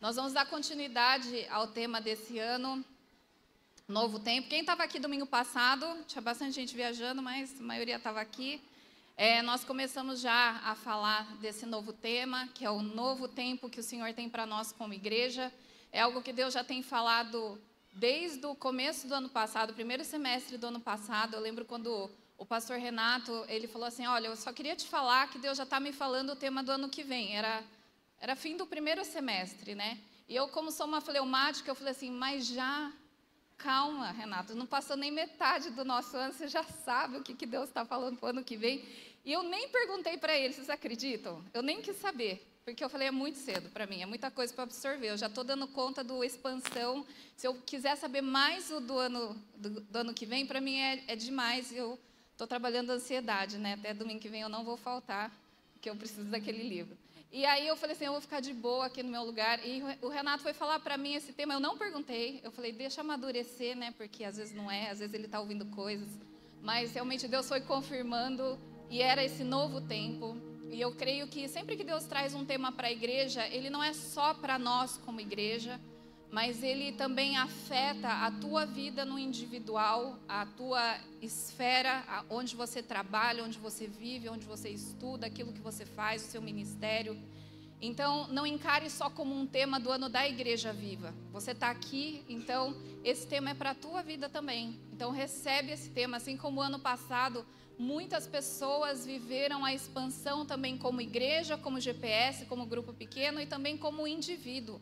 Nós vamos dar continuidade ao tema desse ano, Novo Tempo. Quem estava aqui domingo passado, tinha bastante gente viajando, mas a maioria estava aqui. É, nós começamos já a falar desse novo tema, que é o novo tempo que o Senhor tem para nós como igreja. É algo que Deus já tem falado desde o começo do ano passado, primeiro semestre do ano passado. Eu lembro quando o pastor Renato ele falou assim: Olha, eu só queria te falar que Deus já está me falando o tema do ano que vem. Era era fim do primeiro semestre, né? E eu, como sou uma fleumática, eu falei assim, mas já, calma, Renato, não passou nem metade do nosso ano, você já sabe o que, que Deus está falando para o ano que vem. E eu nem perguntei para ele, vocês acreditam? Eu nem quis saber, porque eu falei, é muito cedo para mim, é muita coisa para absorver. Eu já estou dando conta do expansão. Se eu quiser saber mais do ano, do, do ano que vem, para mim é, é demais. Eu estou trabalhando ansiedade, né? Até domingo que vem eu não vou faltar, porque eu preciso daquele livro. E aí eu falei assim, eu vou ficar de boa aqui no meu lugar. E o Renato foi falar para mim esse tema, eu não perguntei. Eu falei, deixa amadurecer, né? Porque às vezes não é, às vezes ele está ouvindo coisas. Mas realmente Deus foi confirmando e era esse novo tempo. E eu creio que sempre que Deus traz um tema para a igreja, ele não é só para nós como igreja, mas ele também afeta a tua vida no individual, a tua esfera, onde você trabalha, onde você vive, onde você estuda, aquilo que você faz, o seu ministério. Então, não encare só como um tema do ano da Igreja Viva. Você está aqui, então esse tema é para a tua vida também. Então, recebe esse tema, assim como ano passado, muitas pessoas viveram a expansão também como igreja, como GPS, como grupo pequeno e também como indivíduo.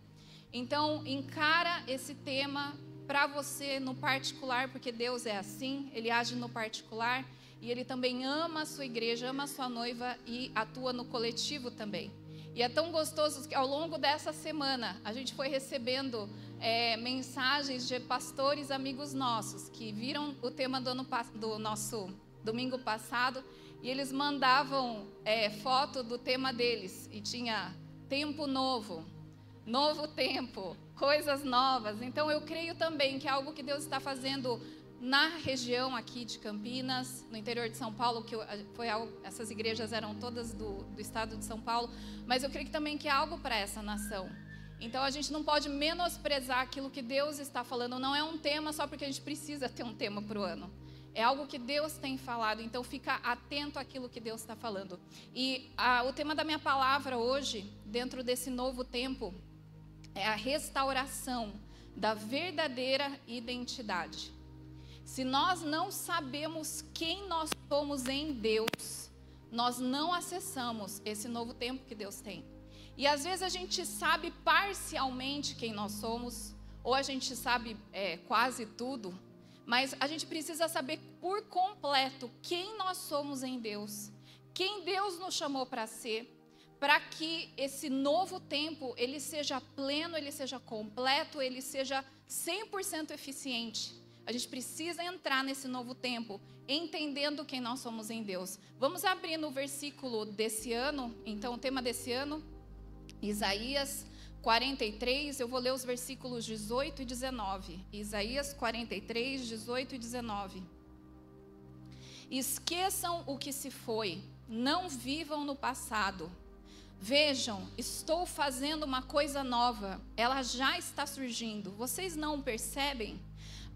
Então, encara esse tema para você no particular, porque Deus é assim, ele age no particular e ele também ama a sua igreja, ama a sua noiva e atua no coletivo também. E é tão gostoso que ao longo dessa semana a gente foi recebendo é, mensagens de pastores amigos nossos que viram o tema do, ano, do nosso domingo passado e eles mandavam é, foto do tema deles e tinha tempo novo, novo tempo, coisas novas. Então eu creio também que é algo que Deus está fazendo na região aqui de Campinas, no interior de São Paulo, que foi algo, essas igrejas eram todas do, do estado de São Paulo, mas eu creio também que é algo para essa nação. Então a gente não pode menosprezar aquilo que Deus está falando. Não é um tema só porque a gente precisa ter um tema para o ano. É algo que Deus tem falado, então fica atento àquilo que Deus está falando. E a, o tema da minha palavra hoje, dentro desse novo tempo, é a restauração da verdadeira identidade. Se nós não sabemos quem nós somos em Deus, nós não acessamos esse novo tempo que Deus tem. E às vezes a gente sabe parcialmente quem nós somos, ou a gente sabe é, quase tudo, mas a gente precisa saber por completo quem nós somos em Deus, quem Deus nos chamou para ser, para que esse novo tempo ele seja pleno, ele seja completo, ele seja 100% eficiente. A gente precisa entrar nesse novo tempo, entendendo quem nós somos em Deus. Vamos abrir no versículo desse ano, então o tema desse ano, Isaías 43, eu vou ler os versículos 18 e 19. Isaías 43, 18 e 19. Esqueçam o que se foi, não vivam no passado Vejam, estou fazendo uma coisa nova, ela já está surgindo. Vocês não percebem?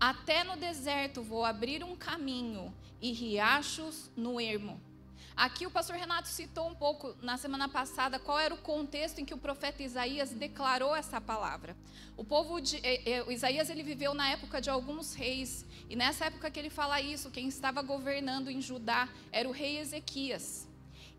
Até no deserto vou abrir um caminho e riachos no ermo. Aqui o pastor Renato citou um pouco na semana passada qual era o contexto em que o profeta Isaías declarou essa palavra. O povo de eh, eh, Isaías ele viveu na época de alguns reis e nessa época que ele fala isso, quem estava governando em Judá era o rei Ezequias.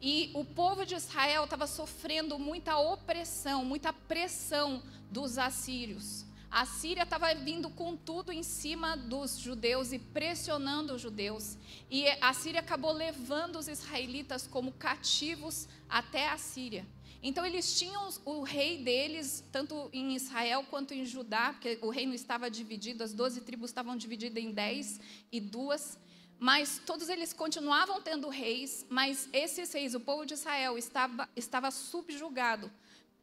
E o povo de Israel estava sofrendo muita opressão, muita pressão dos assírios. A Síria estava vindo com tudo em cima dos judeus e pressionando os judeus. E a Síria acabou levando os israelitas como cativos até a Síria. Então eles tinham o rei deles, tanto em Israel quanto em Judá, porque o reino estava dividido, as doze tribos estavam divididas em dez e duas. Mas todos eles continuavam tendo reis, mas esses reis, o povo de Israel, estava, estava subjugado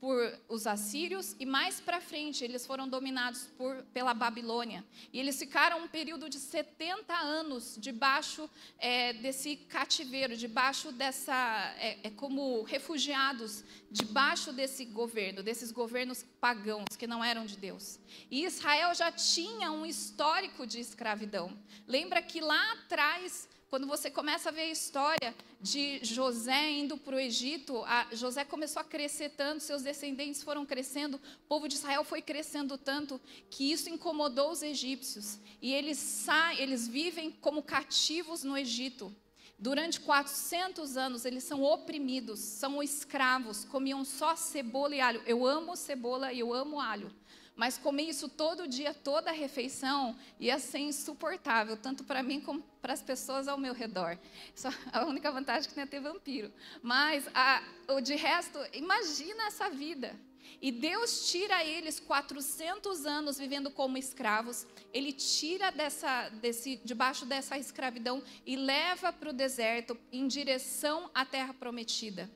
por os assírios e mais para frente eles foram dominados por, pela Babilônia. E eles ficaram um período de 70 anos debaixo é, desse cativeiro, debaixo dessa. É, é, como refugiados, debaixo desse governo, desses governos pagãos que não eram de Deus. E Israel já tinha um histórico de escravidão. Lembra que lá atrás quando você começa a ver a história de José indo para o Egito, José começou a crescer tanto, seus descendentes foram crescendo, o povo de Israel foi crescendo tanto que isso incomodou os egípcios. E eles saem, eles vivem como cativos no Egito. Durante 400 anos eles são oprimidos, são escravos, comiam só cebola e alho. Eu amo cebola e eu amo alho. Mas comer isso todo dia, toda a refeição, ia ser insuportável, tanto para mim como para as pessoas ao meu redor. Só a única vantagem é que não ia ter vampiro. Mas a, o de resto, imagina essa vida. E Deus tira eles 400 anos vivendo como escravos, ele tira dessa, desse, debaixo dessa escravidão e leva para o deserto em direção à terra prometida.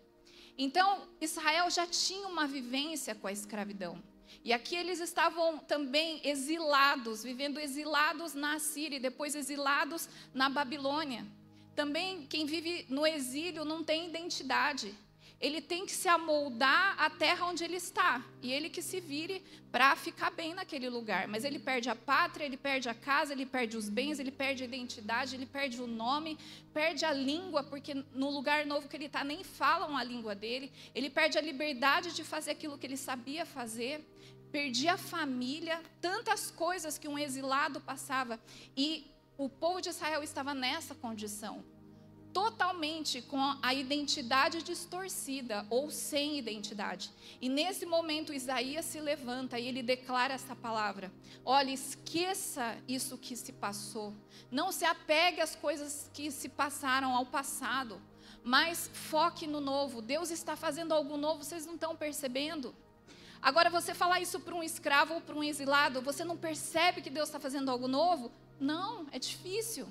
Então, Israel já tinha uma vivência com a escravidão. E aqui eles estavam também exilados, vivendo exilados na Síria e depois exilados na Babilônia. Também quem vive no exílio não tem identidade. Ele tem que se amoldar à terra onde ele está. E ele que se vire para ficar bem naquele lugar. Mas ele perde a pátria, ele perde a casa, ele perde os bens, ele perde a identidade, ele perde o nome, perde a língua, porque no lugar novo que ele está nem falam a língua dele. Ele perde a liberdade de fazer aquilo que ele sabia fazer perdi a família, tantas coisas que um exilado passava. E o povo de Israel estava nessa condição, totalmente com a identidade distorcida ou sem identidade. E nesse momento Isaías se levanta e ele declara essa palavra: Olha, esqueça isso que se passou. Não se apegue às coisas que se passaram ao passado, mas foque no novo. Deus está fazendo algo novo, vocês não estão percebendo? Agora, você falar isso para um escravo ou para um exilado, você não percebe que Deus está fazendo algo novo? Não, é difícil.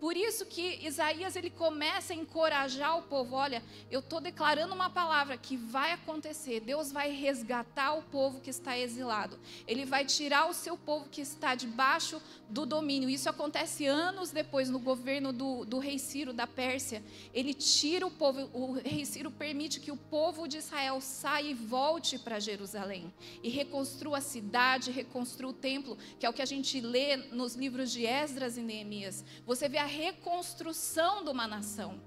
Por isso que Isaías ele começa a encorajar o povo. Olha, eu estou declarando uma palavra que vai acontecer. Deus vai resgatar o povo que está exilado. Ele vai tirar o seu povo que está debaixo do domínio. Isso acontece anos depois no governo do, do rei Ciro da Pérsia. Ele tira o povo. O rei Ciro permite que o povo de Israel saia e volte para Jerusalém e reconstrua a cidade, reconstrua o templo, que é o que a gente lê nos livros de Esdras e Neemias. Você vê a reconstrução de uma nação.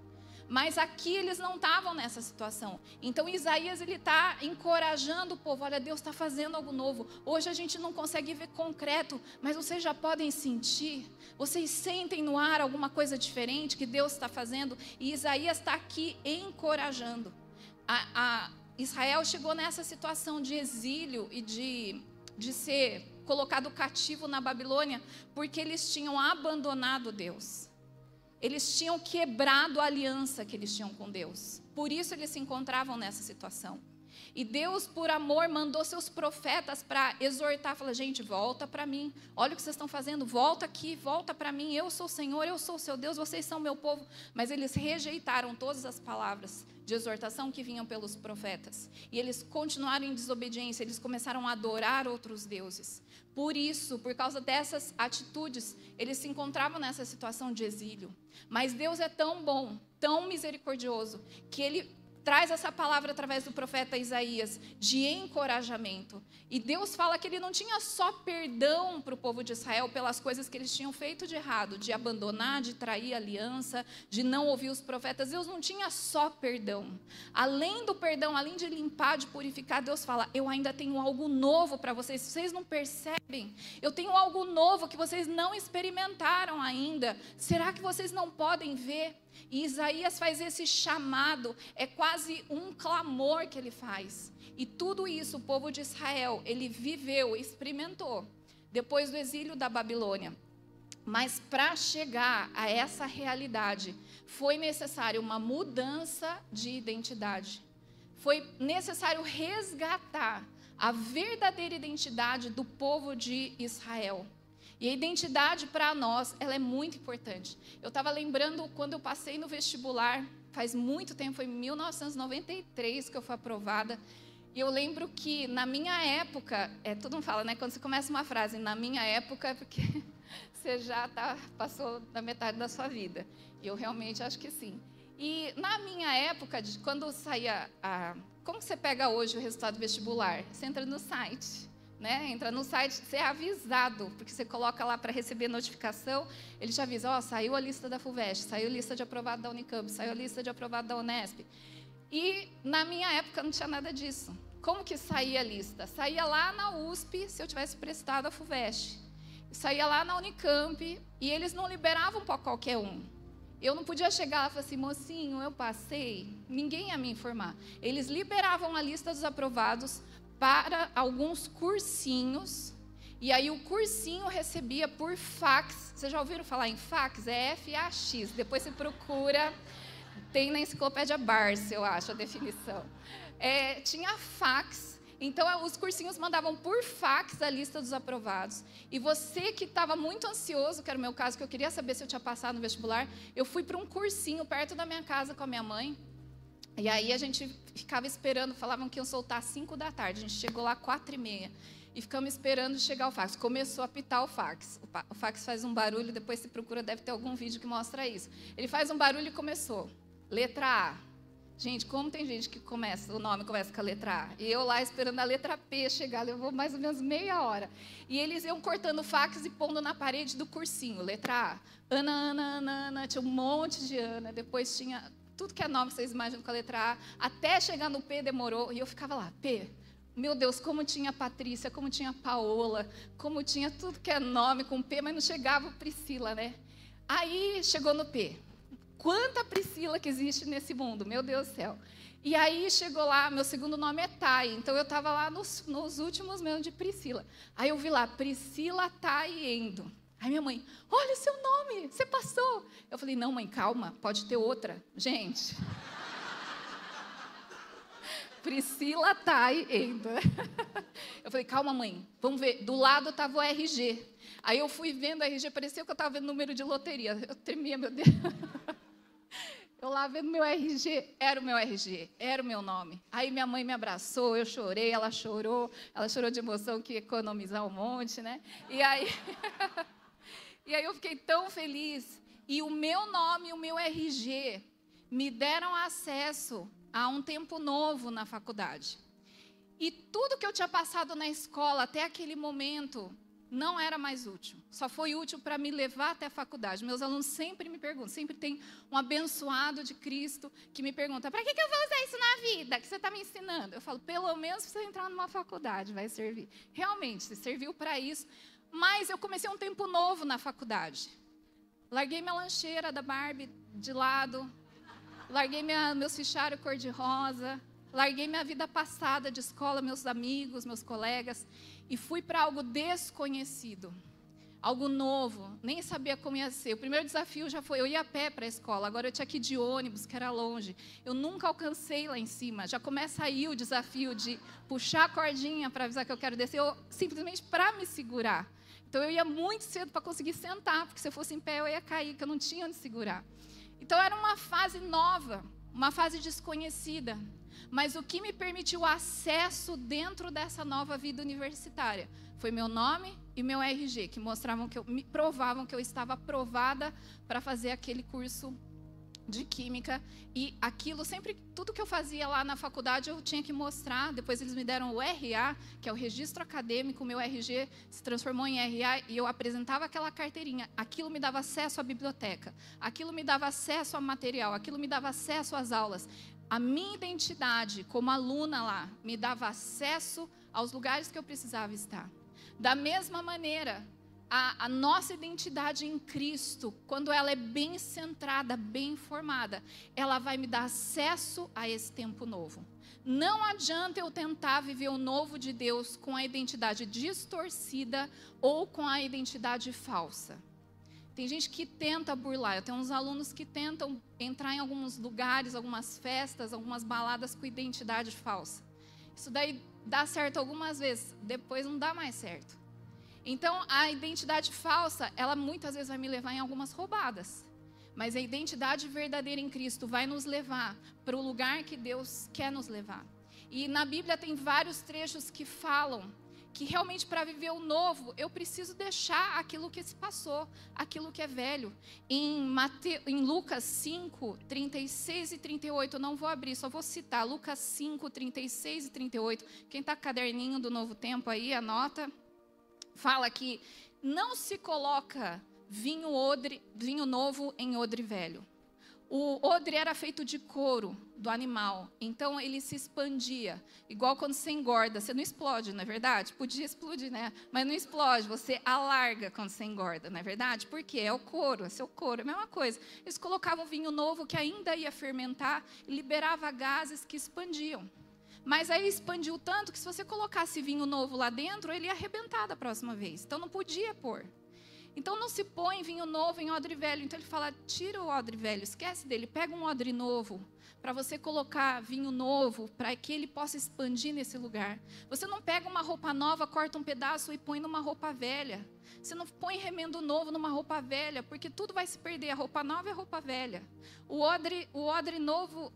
Mas aqui eles não estavam nessa situação. Então Isaías ele está encorajando o povo. Olha, Deus está fazendo algo novo. Hoje a gente não consegue ver concreto, mas vocês já podem sentir. Vocês sentem no ar alguma coisa diferente que Deus está fazendo. E Isaías está aqui encorajando. A, a Israel chegou nessa situação de exílio e de, de ser colocado cativo na Babilônia porque eles tinham abandonado Deus. Eles tinham quebrado a aliança que eles tinham com Deus. Por isso eles se encontravam nessa situação. E Deus, por amor, mandou seus profetas para exortar, falar: gente, volta para mim. Olha o que vocês estão fazendo, volta aqui, volta para mim. Eu sou o Senhor, eu sou o seu Deus, vocês são meu povo. Mas eles rejeitaram todas as palavras de exortação que vinham pelos profetas. E eles continuaram em desobediência, eles começaram a adorar outros deuses. Por isso, por causa dessas atitudes, eles se encontravam nessa situação de exílio. Mas Deus é tão bom, tão misericordioso, que ele traz essa palavra através do profeta Isaías de encorajamento. E Deus fala que ele não tinha só perdão para o povo de Israel pelas coisas que eles tinham feito de errado, de abandonar, de trair a aliança, de não ouvir os profetas. Deus não tinha só perdão. Além do perdão, além de limpar, de purificar, Deus fala: Eu ainda tenho algo novo para vocês. Vocês não percebem? Eu tenho algo novo que vocês não experimentaram ainda. Será que vocês não podem ver? E Isaías faz esse chamado, é quase um clamor que ele faz. E tudo isso o povo de Israel, ele viveu, experimentou depois do exílio da Babilônia. Mas para chegar a essa realidade, foi necessário uma mudança de identidade. Foi necessário resgatar a verdadeira identidade do povo de Israel. E a identidade para nós, ela é muito importante. Eu estava lembrando quando eu passei no vestibular, faz muito tempo, foi em 1993 que eu fui aprovada. E eu lembro que na minha época, é, todo mundo fala, né? Quando você começa uma frase, na minha época, é porque você já tá, passou da metade da sua vida. E eu realmente acho que sim. E na minha época, de, quando saía a. Como você pega hoje o resultado vestibular? Você entra no site. Né? Entra no site, você é avisado, porque você coloca lá para receber notificação, ele te avisa, ó, oh, saiu a lista da FUVEST, saiu a lista de aprovado da Unicamp, saiu a lista de aprovado da Unesp. E na minha época não tinha nada disso. Como que saía a lista? Saía lá na USP, se eu tivesse prestado a FUVEST. Saía lá na Unicamp e eles não liberavam para qualquer um. Eu não podia chegar e falar assim, mocinho, eu passei. Ninguém ia me informar. Eles liberavam a lista dos aprovados para alguns cursinhos. E aí o cursinho recebia por fax. Vocês já ouviram falar em fax? É F-A-X. Depois você procura. Tem na enciclopédia Barça, eu acho, a definição. É, tinha fax então, é, os cursinhos mandavam por fax a lista dos aprovados. E você que estava muito ansioso, que era o meu caso, que eu queria saber se eu tinha passado no vestibular, eu fui para um cursinho perto da minha casa com a minha mãe. E aí a gente ficava esperando, falavam que iam soltar às 5 da tarde. A gente chegou lá 4 e meia. E ficamos esperando chegar o fax. Começou a apitar o fax. O fax faz um barulho, depois se procura, deve ter algum vídeo que mostra isso. Ele faz um barulho e começou. Letra A, Gente, como tem gente que começa, o nome começa com a letra A. E eu lá esperando a letra P chegar, levou mais ou menos meia hora. E eles iam cortando fax e pondo na parede do cursinho, letra A. Ana, Ana, Ana, Ana, tinha um monte de Ana. Depois tinha tudo que é nome, vocês imaginam com a letra A. Até chegar no P demorou. E eu ficava lá, P. Meu Deus, como tinha Patrícia, como tinha Paola, como tinha tudo que é nome com P, mas não chegava Priscila, né? Aí chegou no P quanta Priscila que existe nesse mundo, meu Deus do céu. E aí chegou lá, meu segundo nome é Thay, então eu estava lá nos, nos, últimos meses de Priscila. Aí eu vi lá, Priscila Endo. Aí minha mãe, olha o seu nome, você passou. Eu falei, não, mãe, calma, pode ter outra. Gente. Priscila Endo. Eu falei, calma, mãe, vamos ver. Do lado estava o RG. Aí eu fui vendo o RG, parecia que eu estava vendo número de loteria. Eu tremia, meu Deus. Eu lá vendo meu RG, era o meu RG, era o meu nome. Aí minha mãe me abraçou, eu chorei, ela chorou, ela chorou de emoção que economizar um monte, né? E aí, e aí eu fiquei tão feliz. E o meu nome e o meu RG me deram acesso a um tempo novo na faculdade. E tudo que eu tinha passado na escola até aquele momento não era mais útil. Só foi útil para me levar até a faculdade. Meus alunos sempre me perguntam, sempre tem um abençoado de Cristo que me pergunta: para que, que eu vou usar isso na vida? Que você está me ensinando? Eu falo: pelo menos você entrar numa faculdade vai servir. Realmente, serviu para isso. Mas eu comecei um tempo novo na faculdade. Larguei minha lancheira da Barbie de lado, larguei minha, meus fichários cor-de-rosa, larguei minha vida passada de escola, meus amigos, meus colegas e fui para algo desconhecido, algo novo, nem sabia como ia ser. O primeiro desafio já foi, eu ia a pé para a escola, agora eu tinha que ir de ônibus, que era longe. Eu nunca alcancei lá em cima. Já começa aí o desafio de puxar a cordinha para avisar que eu quero descer, ou simplesmente para me segurar. Então eu ia muito cedo para conseguir sentar, porque se eu fosse em pé eu ia cair, que eu não tinha onde segurar. Então era uma fase nova, uma fase desconhecida. Mas o que me permitiu acesso dentro dessa nova vida universitária foi meu nome e meu RG, que mostravam que eu me provavam que eu estava aprovada para fazer aquele curso de química e aquilo sempre tudo que eu fazia lá na faculdade eu tinha que mostrar. Depois eles me deram o RA, que é o registro acadêmico, meu RG se transformou em RA e eu apresentava aquela carteirinha. Aquilo me dava acesso à biblioteca, aquilo me dava acesso ao material, aquilo me dava acesso às aulas a minha identidade como aluna lá me dava acesso aos lugares que eu precisava estar. Da mesma maneira, a, a, nossa identidade em Cristo, quando ela é bem centrada, bem formada, ela vai me dar acesso a esse tempo novo. Não adianta eu tentar viver o novo de Deus com a identidade distorcida ou com a identidade falsa. Tem gente que tenta burlar. Eu tenho uns alunos que tentam entrar em alguns lugares, algumas festas, algumas baladas com identidade falsa. Isso daí dá certo algumas vezes, depois não dá mais certo. Então, a identidade falsa, ela muitas vezes vai me levar em algumas roubadas. Mas a identidade verdadeira em Cristo vai nos levar para o lugar que Deus quer nos levar. E na Bíblia tem vários trechos que falam que realmente para viver o novo, eu preciso deixar aquilo que se passou, aquilo que é velho. Em, Mate... em Lucas 5, 36 e 38, eu não vou abrir, só vou citar. Lucas 5, 36 e 38. Quem está caderninho do Novo Tempo aí, anota. Fala que não se coloca vinho, odre, vinho novo em odre velho. O odre era feito de couro do animal, então ele se expandia, igual quando você engorda, você não explode, não é verdade? Podia explodir, né? Mas não explode, você alarga quando você engorda, não é verdade? Porque é o couro, é seu couro, é a mesma coisa. Eles colocavam vinho novo que ainda ia fermentar e liberava gases que expandiam. Mas aí expandiu tanto que se você colocasse vinho novo lá dentro, ele ia arrebentar da próxima vez. Então não podia pôr. Então não se põe vinho novo em odre velho. Então ele fala: tira o odre velho, esquece dele, pega um odre novo para você colocar vinho novo, para que ele possa expandir nesse lugar. Você não pega uma roupa nova, corta um pedaço e põe numa roupa velha. Você não põe remendo novo numa roupa velha, porque tudo vai se perder. A roupa nova é roupa velha. O odre, o odre novo,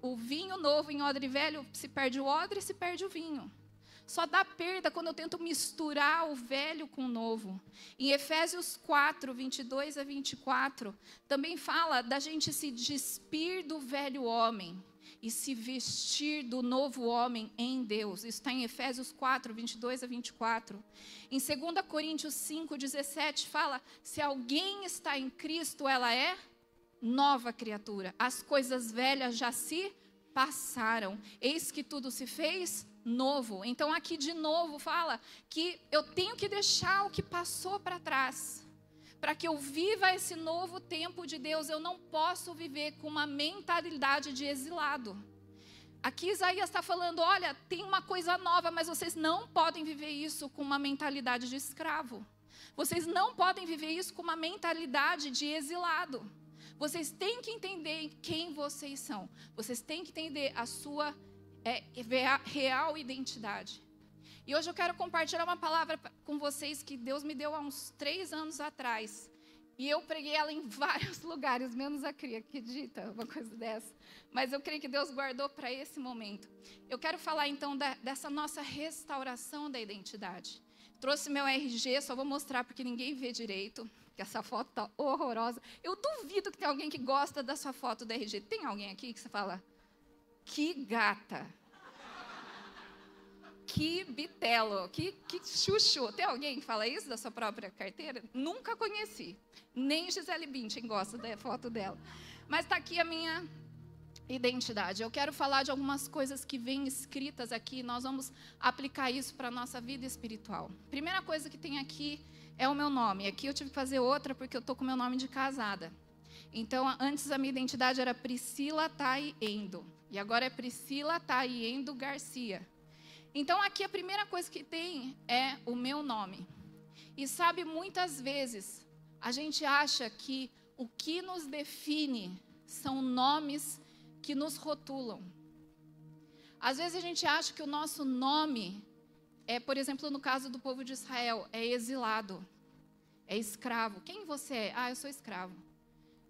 o vinho novo em odre velho, se perde o odre, se perde o vinho. Só dá perda quando eu tento misturar o velho com o novo. Em Efésios 4, 22 a 24, também fala da gente se despir do velho homem e se vestir do novo homem em Deus. Isso está em Efésios 4, 22 a 24. Em 2 Coríntios 5, 17, fala: se alguém está em Cristo, ela é nova criatura. As coisas velhas já se passaram, eis que tudo se fez novo. Então, aqui de novo fala que eu tenho que deixar o que passou para trás. Para que eu viva esse novo tempo de Deus, eu não posso viver com uma mentalidade de exilado. Aqui Isaías está falando: olha, tem uma coisa nova, mas vocês não podem viver isso com uma mentalidade de escravo. Vocês não podem viver isso com uma mentalidade de exilado. Vocês têm que entender quem vocês são. Vocês têm que entender a sua é, real identidade. E hoje eu quero compartilhar uma palavra com vocês que Deus me deu há uns três anos atrás. E eu preguei ela em vários lugares, menos a Cria, acredita, uma coisa dessa. Mas eu creio que Deus guardou para esse momento. Eu quero falar então da, dessa nossa restauração da identidade. Trouxe meu RG, só vou mostrar porque ninguém vê direito, que essa foto tá horrorosa. Eu duvido que tem alguém que gosta da sua foto do RG. Tem alguém aqui que você fala, que gata. Que bitelo, que, que chuchu. Tem alguém que fala isso da sua própria carteira? Nunca conheci. Nem Gisele Bündchen gosta da foto dela. Mas está aqui a minha identidade. Eu quero falar de algumas coisas que vêm escritas aqui. Nós vamos aplicar isso para a nossa vida espiritual. Primeira coisa que tem aqui é o meu nome. Aqui eu tive que fazer outra porque eu estou com meu nome de casada. Então, antes a minha identidade era Priscila Tai Endo. E agora é Priscila Taiendo Garcia. Então, aqui a primeira coisa que tem é o meu nome. E sabe, muitas vezes a gente acha que o que nos define são nomes que nos rotulam. Às vezes a gente acha que o nosso nome é, por exemplo, no caso do povo de Israel, é exilado, é escravo. Quem você é? Ah, eu sou escravo.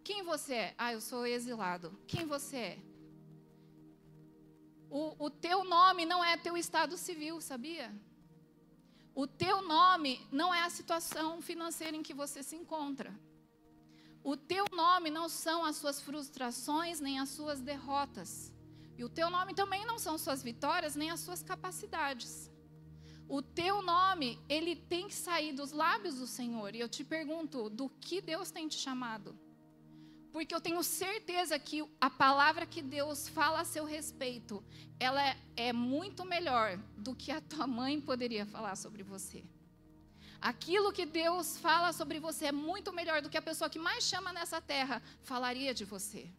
Quem você é? Ah, eu sou exilado. Quem você é? O, o teu nome não é teu estado civil, sabia? O teu nome não é a situação financeira em que você se encontra. O teu nome não são as suas frustrações nem as suas derrotas. E o teu nome também não são suas vitórias nem as suas capacidades. O teu nome, ele tem que sair dos lábios do Senhor. E eu te pergunto, do que Deus tem te chamado? Porque eu tenho certeza que a palavra que Deus fala a seu respeito, ela é, é muito melhor do que a tua mãe poderia falar sobre você. Aquilo que Deus fala sobre você é muito melhor do que a pessoa que mais chama nessa terra falaria de você.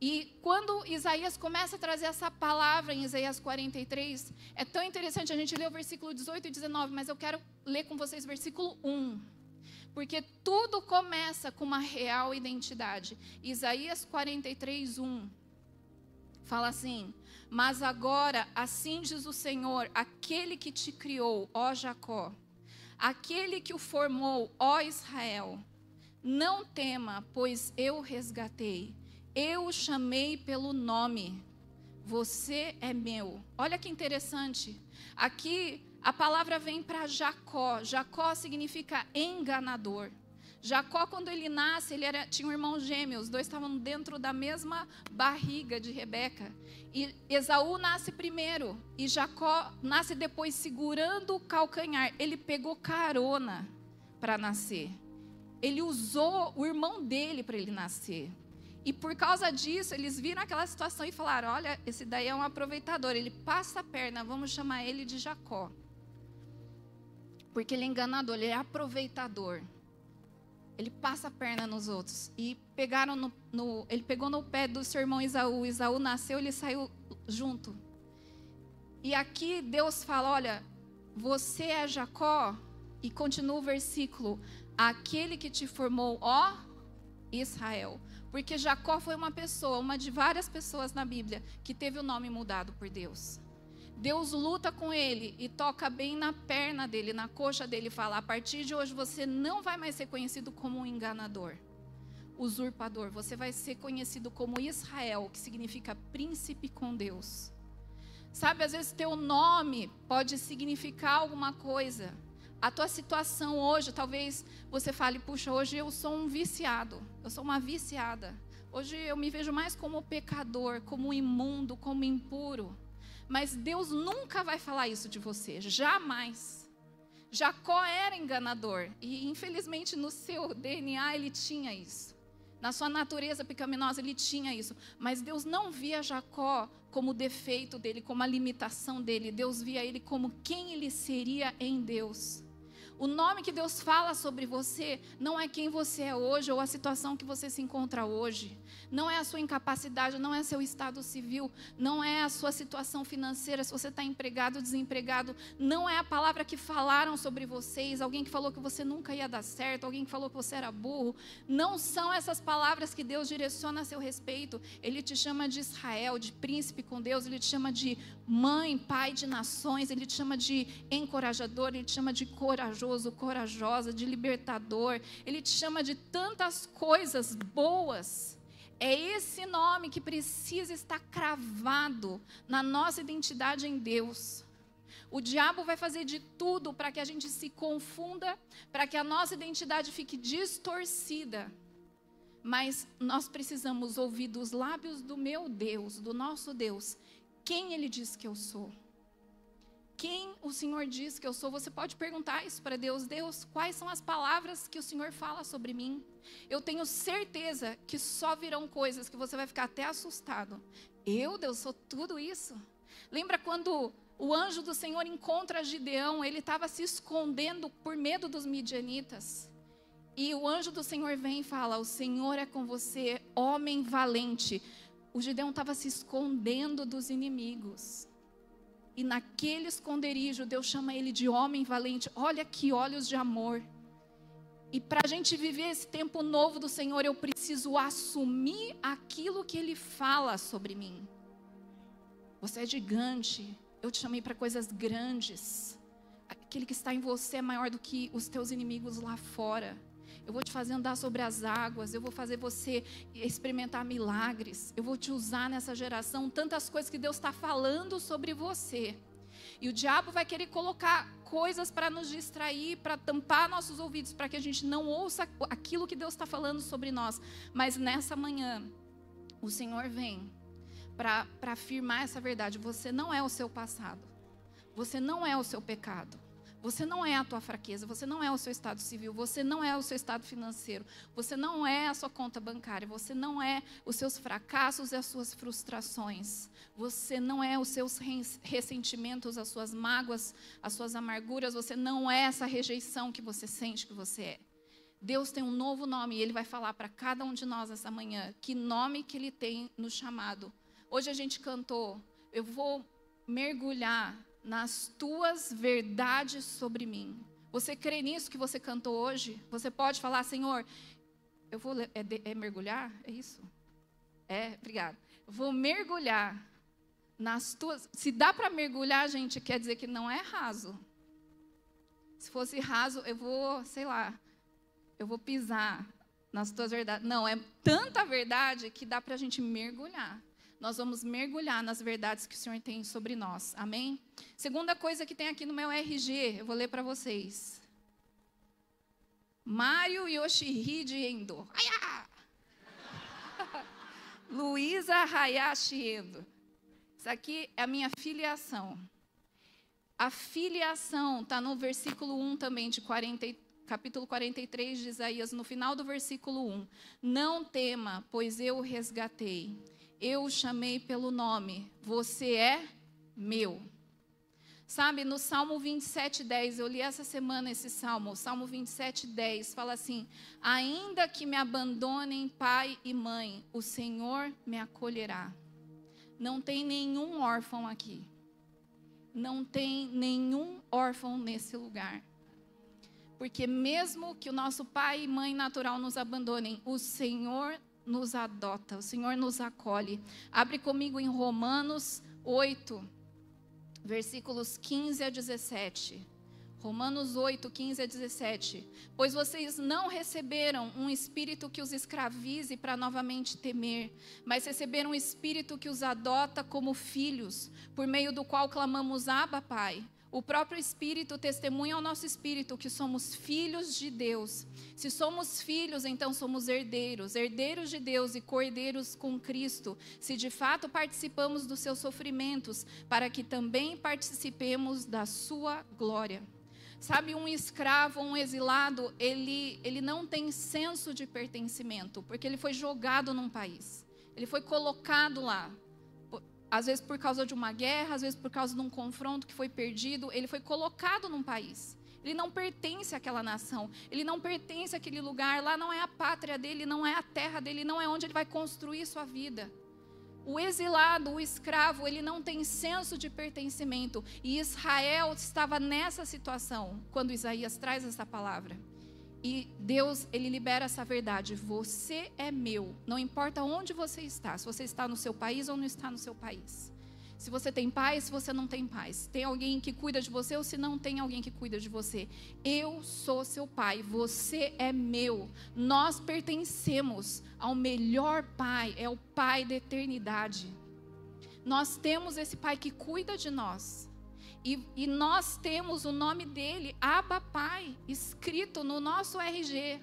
E quando Isaías começa a trazer essa palavra em Isaías 43, é tão interessante a gente ler o versículo 18 e 19, mas eu quero ler com vocês o versículo 1. Porque tudo começa com uma real identidade. Isaías 43, 1 fala assim: Mas agora, assim diz o Senhor, aquele que te criou, ó Jacó, aquele que o formou, ó Israel, não tema, pois eu resgatei, eu o chamei pelo nome. você é meu. Olha que interessante. Aqui a palavra vem para Jacó. Jacó significa enganador. Jacó, quando ele nasce, ele era, tinha um irmão gêmeo, os dois estavam dentro da mesma barriga de Rebeca. E Esaú nasce primeiro, e Jacó nasce depois segurando o calcanhar. Ele pegou carona para nascer. Ele usou o irmão dele para ele nascer. E por causa disso, eles viram aquela situação e falaram: Olha, esse daí é um aproveitador, ele passa a perna, vamos chamar ele de Jacó. Porque ele é enganador, ele é aproveitador. Ele passa a perna nos outros. E pegaram no, no, ele pegou no pé do seu irmão Isaú. Isaú nasceu, ele saiu junto. E aqui Deus fala: olha, você é Jacó. E continua o versículo: aquele que te formou, ó Israel. Porque Jacó foi uma pessoa, uma de várias pessoas na Bíblia, que teve o nome mudado por Deus. Deus luta com ele e toca bem na perna dele, na coxa dele, e fala: a partir de hoje você não vai mais ser conhecido como um enganador, usurpador, você vai ser conhecido como Israel, que significa príncipe com Deus. Sabe, às vezes teu nome pode significar alguma coisa. A tua situação hoje, talvez você fale: puxa, hoje eu sou um viciado, eu sou uma viciada. Hoje eu me vejo mais como pecador, como imundo, como impuro. Mas Deus nunca vai falar isso de você, jamais. Jacó era enganador e infelizmente no seu DNA ele tinha isso. Na sua natureza pecaminosa ele tinha isso, mas Deus não via Jacó como defeito dele, como a limitação dele. Deus via ele como quem ele seria em Deus. O nome que Deus fala sobre você não é quem você é hoje ou a situação que você se encontra hoje. Não é a sua incapacidade, não é seu estado civil, não é a sua situação financeira, se você está empregado ou desempregado. Não é a palavra que falaram sobre vocês, alguém que falou que você nunca ia dar certo, alguém que falou que você era burro. Não são essas palavras que Deus direciona a seu respeito. Ele te chama de Israel, de príncipe com Deus, ele te chama de mãe, pai de nações, ele te chama de encorajador, ele te chama de corajoso corajoso, corajosa, de libertador. Ele te chama de tantas coisas boas. É esse nome que precisa estar cravado na nossa identidade em Deus. O diabo vai fazer de tudo para que a gente se confunda, para que a nossa identidade fique distorcida. Mas nós precisamos ouvir dos lábios do meu Deus, do nosso Deus, quem ele diz que eu sou quem o Senhor diz que eu sou. Você pode perguntar isso para Deus: Deus, quais são as palavras que o Senhor fala sobre mim? Eu tenho certeza que só virão coisas que você vai ficar até assustado. Eu, Deus, sou tudo isso. Lembra quando o anjo do Senhor encontra Gideão? Ele estava se escondendo por medo dos midianitas. E o anjo do Senhor vem e fala: O Senhor é com você, homem valente. O Gideão estava se escondendo dos inimigos. E naquele esconderijo, Deus chama ele de homem valente. Olha que olhos de amor. E para a gente viver esse tempo novo do Senhor, eu preciso assumir aquilo que Ele fala sobre mim. Você é gigante. Eu te chamei para coisas grandes. Aquele que está em você é maior do que os teus inimigos lá fora eu vou te fazer andar sobre as águas, eu vou fazer você experimentar milagres, eu vou te usar nessa geração, tantas coisas que Deus está falando sobre você. E o diabo vai querer colocar coisas para nos distrair, para tampar nossos ouvidos, para que a gente não ouça aquilo que Deus está falando sobre nós. Mas nessa manhã, o Senhor vem para afirmar essa verdade. Você não é o seu passado, você não é o seu pecado. Você não é a tua fraqueza, você não é o seu estado civil, você não é o seu estado financeiro, você não é a sua conta bancária, você não é os seus fracassos e as suas frustrações, você não é os seus ressentimentos, as suas mágoas, as suas amarguras, você não é essa rejeição que você sente que você é. Deus tem um novo nome e Ele vai falar para cada um de nós essa manhã que nome que Ele tem no chamado. Hoje a gente cantou, eu vou mergulhar nas tuas verdades sobre mim. Você crê nisso que você cantou hoje? Você pode falar, Senhor, eu vou é, é mergulhar? É isso? É, obrigada. Vou mergulhar nas tuas. Se dá para mergulhar, gente, quer dizer que não é raso. Se fosse raso, eu vou, sei lá, eu vou pisar nas tuas verdades. Não, é tanta verdade que dá para a gente mergulhar. Nós vamos mergulhar nas verdades que o Senhor tem sobre nós. Amém? Segunda coisa que tem aqui no meu RG, eu vou ler para vocês. Mário Yoshihide Endo. Luísa Hayashi Endo. Isso aqui é a minha filiação. A filiação está no versículo 1 também, de 40, capítulo 43 de Isaías, no final do versículo 1. Não tema, pois eu o resgatei. Eu o chamei pelo nome. Você é meu. Sabe, no Salmo 27, 10, eu li essa semana esse salmo, o Salmo 27, 10, fala assim: Ainda que me abandonem pai e mãe, o Senhor me acolherá. Não tem nenhum órfão aqui. Não tem nenhum órfão nesse lugar. Porque mesmo que o nosso pai e mãe natural nos abandonem, o Senhor nos adota, o Senhor nos acolhe. Abre comigo em Romanos 8, versículos 15 a 17. Romanos 8, 15 a 17. Pois vocês não receberam um espírito que os escravize para novamente temer, mas receberam um espírito que os adota como filhos, por meio do qual clamamos Abba, Pai. O próprio Espírito testemunha ao nosso espírito que somos filhos de Deus. Se somos filhos, então somos herdeiros, herdeiros de Deus e cordeiros com Cristo, se de fato participamos dos seus sofrimentos, para que também participemos da sua glória. Sabe, um escravo, um exilado, ele, ele não tem senso de pertencimento, porque ele foi jogado num país. Ele foi colocado lá. Às vezes por causa de uma guerra, às vezes por causa de um confronto que foi perdido, ele foi colocado num país. Ele não pertence àquela nação, ele não pertence àquele lugar, lá não é a pátria dele, não é a terra dele, não é onde ele vai construir sua vida. O exilado, o escravo, ele não tem senso de pertencimento. E Israel estava nessa situação quando Isaías traz essa palavra. E Deus, ele libera essa verdade. Você é meu. Não importa onde você está. Se você está no seu país ou não está no seu país se você tem paz, se você não tem paz. Tem alguém que cuida de você ou se não tem alguém que cuida de você. Eu sou seu pai, você é meu. Nós pertencemos ao melhor pai, é o pai da eternidade. Nós temos esse pai que cuida de nós. E, e nós temos o nome dele, Abba Pai, escrito no nosso RG.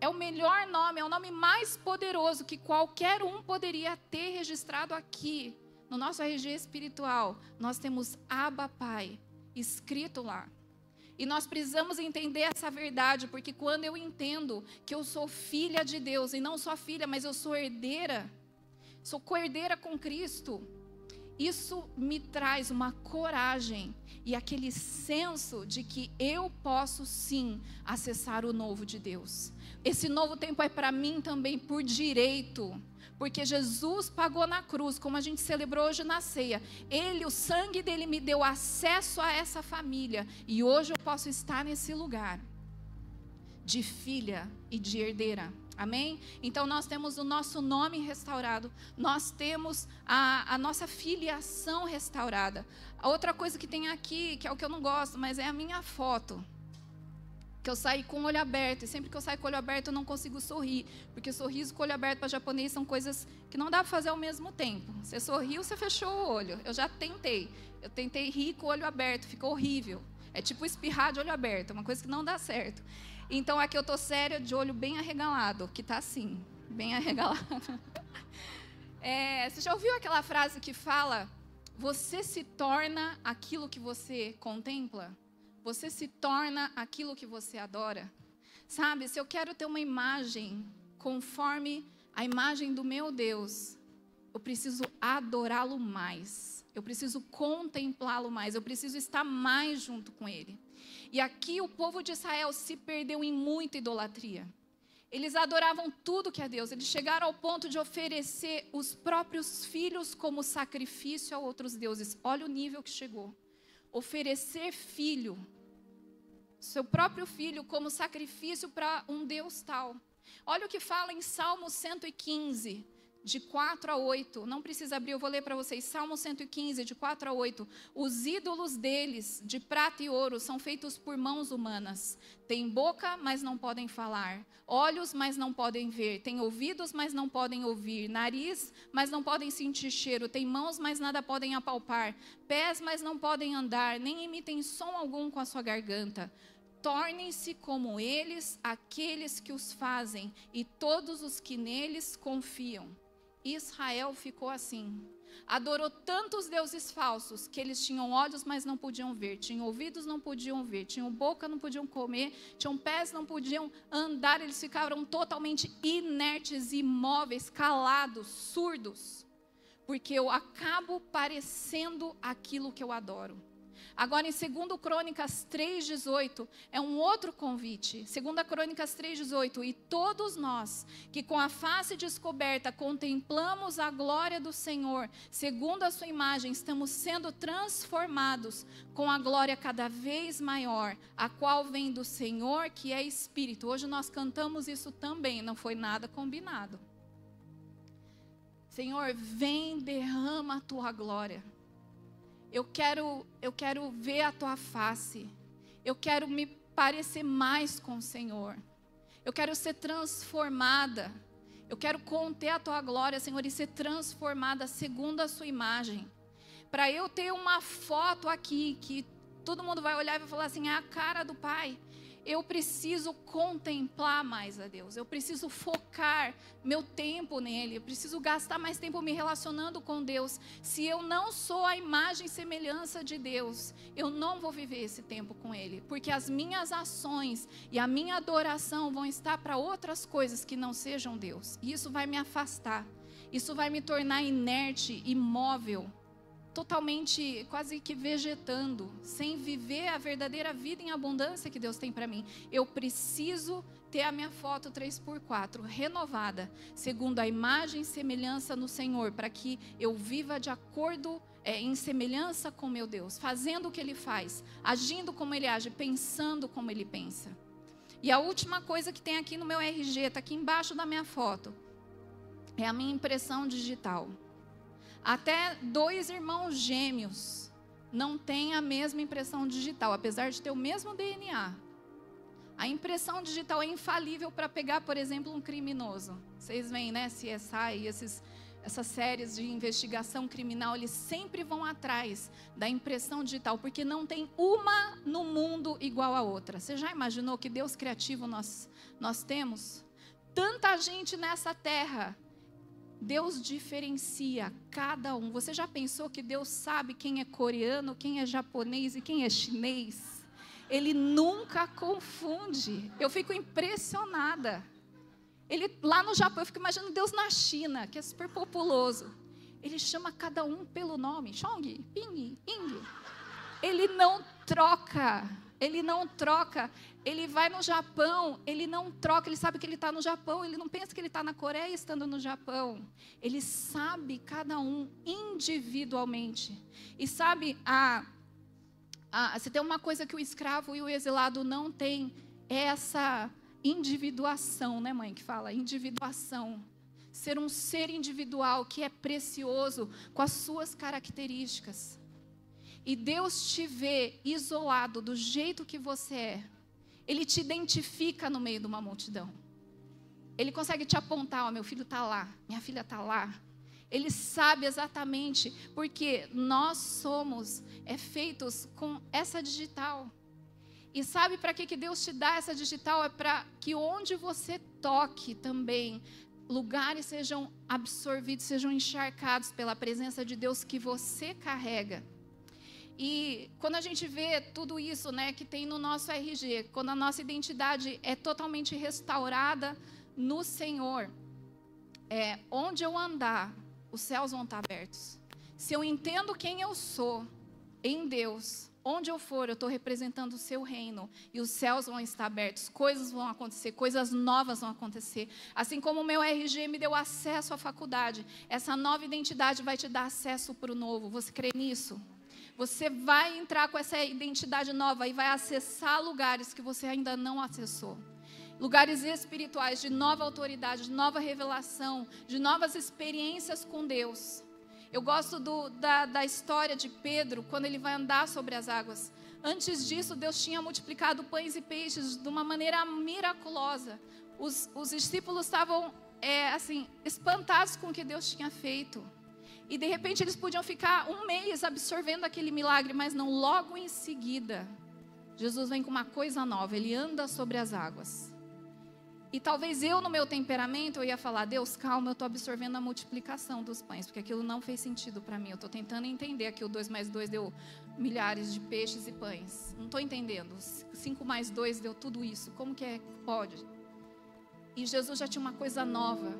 É o melhor nome, é o nome mais poderoso que qualquer um poderia ter registrado aqui no nosso RG espiritual, nós temos Abba Pai escrito lá. E nós precisamos entender essa verdade, porque quando eu entendo que eu sou filha de Deus, e não só filha, mas eu sou herdeira, sou coerdeira com Cristo, isso me traz uma coragem e aquele senso de que eu posso sim acessar o novo de Deus. Esse novo tempo é para mim também por direito porque Jesus pagou na cruz, como a gente celebrou hoje na ceia. Ele, o sangue dele me deu acesso a essa família e hoje eu posso estar nesse lugar de filha e de herdeira. Amém? Então nós temos o nosso nome restaurado, nós temos a, a, nossa filiação restaurada. A outra coisa que tem aqui, que é o que eu não gosto, mas é a minha foto que eu saí com o olho aberto. E sempre que eu saio com o olho aberto, eu não consigo sorrir. Porque sorriso com o olho aberto para japonês são coisas que não dá para fazer ao mesmo tempo. Você sorriu, você fechou o olho. Eu já tentei. Eu tentei rir com o olho aberto, ficou horrível. É tipo espirrar de olho aberto, é uma coisa que não dá certo. Então aqui eu tô séria, de olho bem arregalado, que tá assim, bem arregalado. É, você já ouviu aquela frase que fala: Você se torna aquilo que você contempla? Você se torna aquilo que você adora. Sabe, se eu quero ter uma imagem conforme a imagem do meu Deus, eu preciso adorá-lo mais. Eu preciso contemplá-lo mais. Eu preciso estar mais junto com ele. E aqui o povo de Israel se perdeu em muita idolatria. Eles adoravam tudo que é Deus. Eles chegaram ao ponto de oferecer os próprios filhos como sacrifício a outros deuses. Olha o nível que chegou oferecer filho, seu próprio filho, como sacrifício para um Deus tal. Olha o que fala em Salmo 115, de 4 a 8. Não precisa abrir, eu vou ler para vocês. Salmo 115, de 4 a 8. Os ídolos deles, de prata e ouro, são feitos por mãos humanas. Têm boca, mas não podem falar. Olhos, mas não podem ver. Têm ouvidos, mas não podem ouvir. Nariz, mas não podem sentir cheiro. Têm mãos, mas nada podem apalpar. Pés, mas não podem andar. Nem emitem som algum com a sua garganta. Tornem-se como eles aqueles que os fazem e todos os que neles confiam. Israel ficou assim. Adorou tantos deuses falsos que eles tinham olhos, mas não podiam ver, tinham ouvidos, não podiam ver, tinham boca, não podiam comer, tinham pés, não podiam andar, eles ficaram totalmente inertes, imóveis, calados, surdos, porque eu acabo parecendo aquilo que eu adoro. Agora, em 2 Crônicas 3,18, é um outro convite. 2 Crônicas 3,18. E todos nós que com a face descoberta contemplamos a glória do Senhor, segundo a sua imagem, estamos sendo transformados com a glória cada vez maior, a qual vem do Senhor, que é Espírito. Hoje nós cantamos isso também, não foi nada combinado. Senhor, vem, derrama a tua glória. Eu quero, eu quero ver a tua face. Eu quero me parecer mais com o Senhor. Eu quero ser transformada. Eu quero conter a tua glória, Senhor, e ser transformada segundo a sua imagem. Para eu ter uma foto aqui que todo mundo vai olhar e vai falar assim: é a cara do Pai eu preciso contemplar mais a Deus, eu preciso focar meu tempo nele, eu preciso gastar mais tempo me relacionando com Deus. Se eu não sou a imagem e semelhança de Deus, eu não vou viver esse tempo com Ele, porque as minhas ações e a minha adoração vão estar para outras coisas que não sejam Deus, e isso vai me afastar, isso vai me tornar inerte, imóvel totalmente quase que vegetando, sem viver a verdadeira vida em abundância que Deus tem para mim. Eu preciso ter a minha foto 3x4 renovada, segundo a imagem e semelhança no Senhor, para que eu viva de acordo é, em semelhança com meu Deus, fazendo o que Ele faz, agindo como Ele age, pensando como Ele pensa. E a última coisa que tem aqui no meu RG, está aqui embaixo da minha foto, é a minha impressão digital. Até dois irmãos gêmeos não têm a mesma impressão digital, apesar de ter o mesmo DNA. A impressão digital é infalível para pegar, por exemplo, um criminoso. Vocês veem, né, CSI esses, essas séries de investigação criminal, eles sempre vão atrás da impressão digital, porque não tem uma no mundo igual a outra. Você já imaginou que Deus criativo nós, nós temos? Tanta gente nessa terra Deus diferencia cada um. Você já pensou que Deus sabe quem é coreano, quem é japonês e quem é chinês? Ele nunca confunde. Eu fico impressionada. Ele lá no Japão, eu fico imaginando Deus na China, que é super populoso. Ele chama cada um pelo nome, Chong, Ping, Ing. Ele não troca. Ele não troca. Ele vai no Japão, ele não troca, ele sabe que ele está no Japão, ele não pensa que ele está na Coreia estando no Japão. Ele sabe cada um individualmente. E sabe, a, a, se tem uma coisa que o escravo e o exilado não têm, é essa individuação, né, mãe, que fala? Individuação. Ser um ser individual que é precioso com as suas características e Deus te vê isolado do jeito que você é, Ele te identifica no meio de uma multidão. Ele consegue te apontar: ó, meu filho está lá, minha filha está lá. Ele sabe exatamente, porque nós somos é, feitos com essa digital. E sabe para que, que Deus te dá essa digital? É para que onde você toque também, lugares sejam absorvidos, sejam encharcados pela presença de Deus que você carrega. E quando a gente vê tudo isso, né, que tem no nosso RG, quando a nossa identidade é totalmente restaurada no Senhor, é, onde eu andar, os céus vão estar abertos. Se eu entendo quem eu sou em Deus, onde eu for, eu estou representando o seu reino e os céus vão estar abertos, coisas vão acontecer, coisas novas vão acontecer. Assim como o meu RG me deu acesso à faculdade, essa nova identidade vai te dar acesso para o novo. Você crê nisso? Você vai entrar com essa identidade nova e vai acessar lugares que você ainda não acessou. lugares espirituais de nova autoridade, de nova revelação, de novas experiências com Deus. Eu gosto do, da, da história de Pedro, quando ele vai andar sobre as águas. Antes disso, Deus tinha multiplicado pães e peixes de uma maneira miraculosa. Os, os discípulos estavam, é, assim, espantados com o que Deus tinha feito. E de repente eles podiam ficar um mês absorvendo aquele milagre, mas não logo em seguida. Jesus vem com uma coisa nova, ele anda sobre as águas. E talvez eu, no meu temperamento, eu ia falar: Deus, calma, eu estou absorvendo a multiplicação dos pães, porque aquilo não fez sentido para mim. Eu estou tentando entender aqui o 2 mais 2 deu milhares de peixes e pães. Não estou entendendo. 5 mais 2 deu tudo isso. Como que é que pode? E Jesus já tinha uma coisa nova.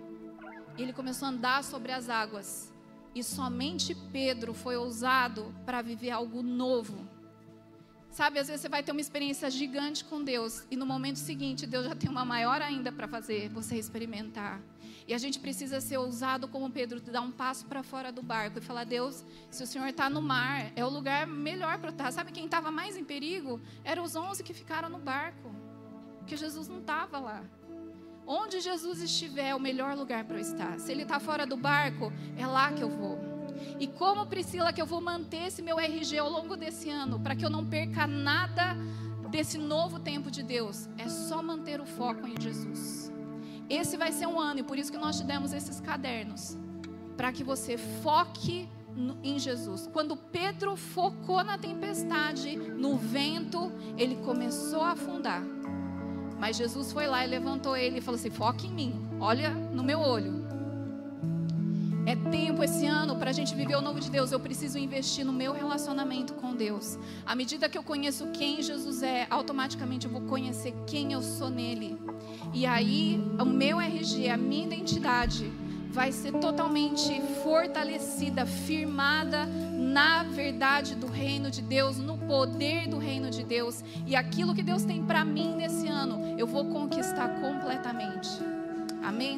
Ele começou a andar sobre as águas. E somente Pedro foi ousado para viver algo novo. Sabe, às vezes você vai ter uma experiência gigante com Deus e no momento seguinte Deus já tem uma maior ainda para fazer você experimentar. E a gente precisa ser ousado como Pedro, dar um passo para fora do barco e falar: Deus, se o Senhor está no mar, é o lugar melhor para estar. Sabe quem estava mais em perigo? Eram os onze que ficaram no barco, porque Jesus não estava lá. Onde Jesus estiver, é o melhor lugar para eu estar. Se ele está fora do barco, é lá que eu vou. E como, Priscila, que eu vou manter esse meu RG ao longo desse ano, para que eu não perca nada desse novo tempo de Deus? É só manter o foco em Jesus. Esse vai ser um ano, e por isso que nós te demos esses cadernos, para que você foque em Jesus. Quando Pedro focou na tempestade, no vento, ele começou a afundar. Mas Jesus foi lá e levantou ele e falou assim: foque em mim, olha no meu olho. É tempo esse ano para a gente viver o novo de Deus. Eu preciso investir no meu relacionamento com Deus. À medida que eu conheço quem Jesus é, automaticamente eu vou conhecer quem eu sou nele. E aí, o meu RG, a minha identidade, vai ser totalmente fortalecida, firmada na verdade do reino de Deus, no poder do reino de Deus. E aquilo que Deus tem para mim nesse ano, eu vou conquistar completamente. Amém?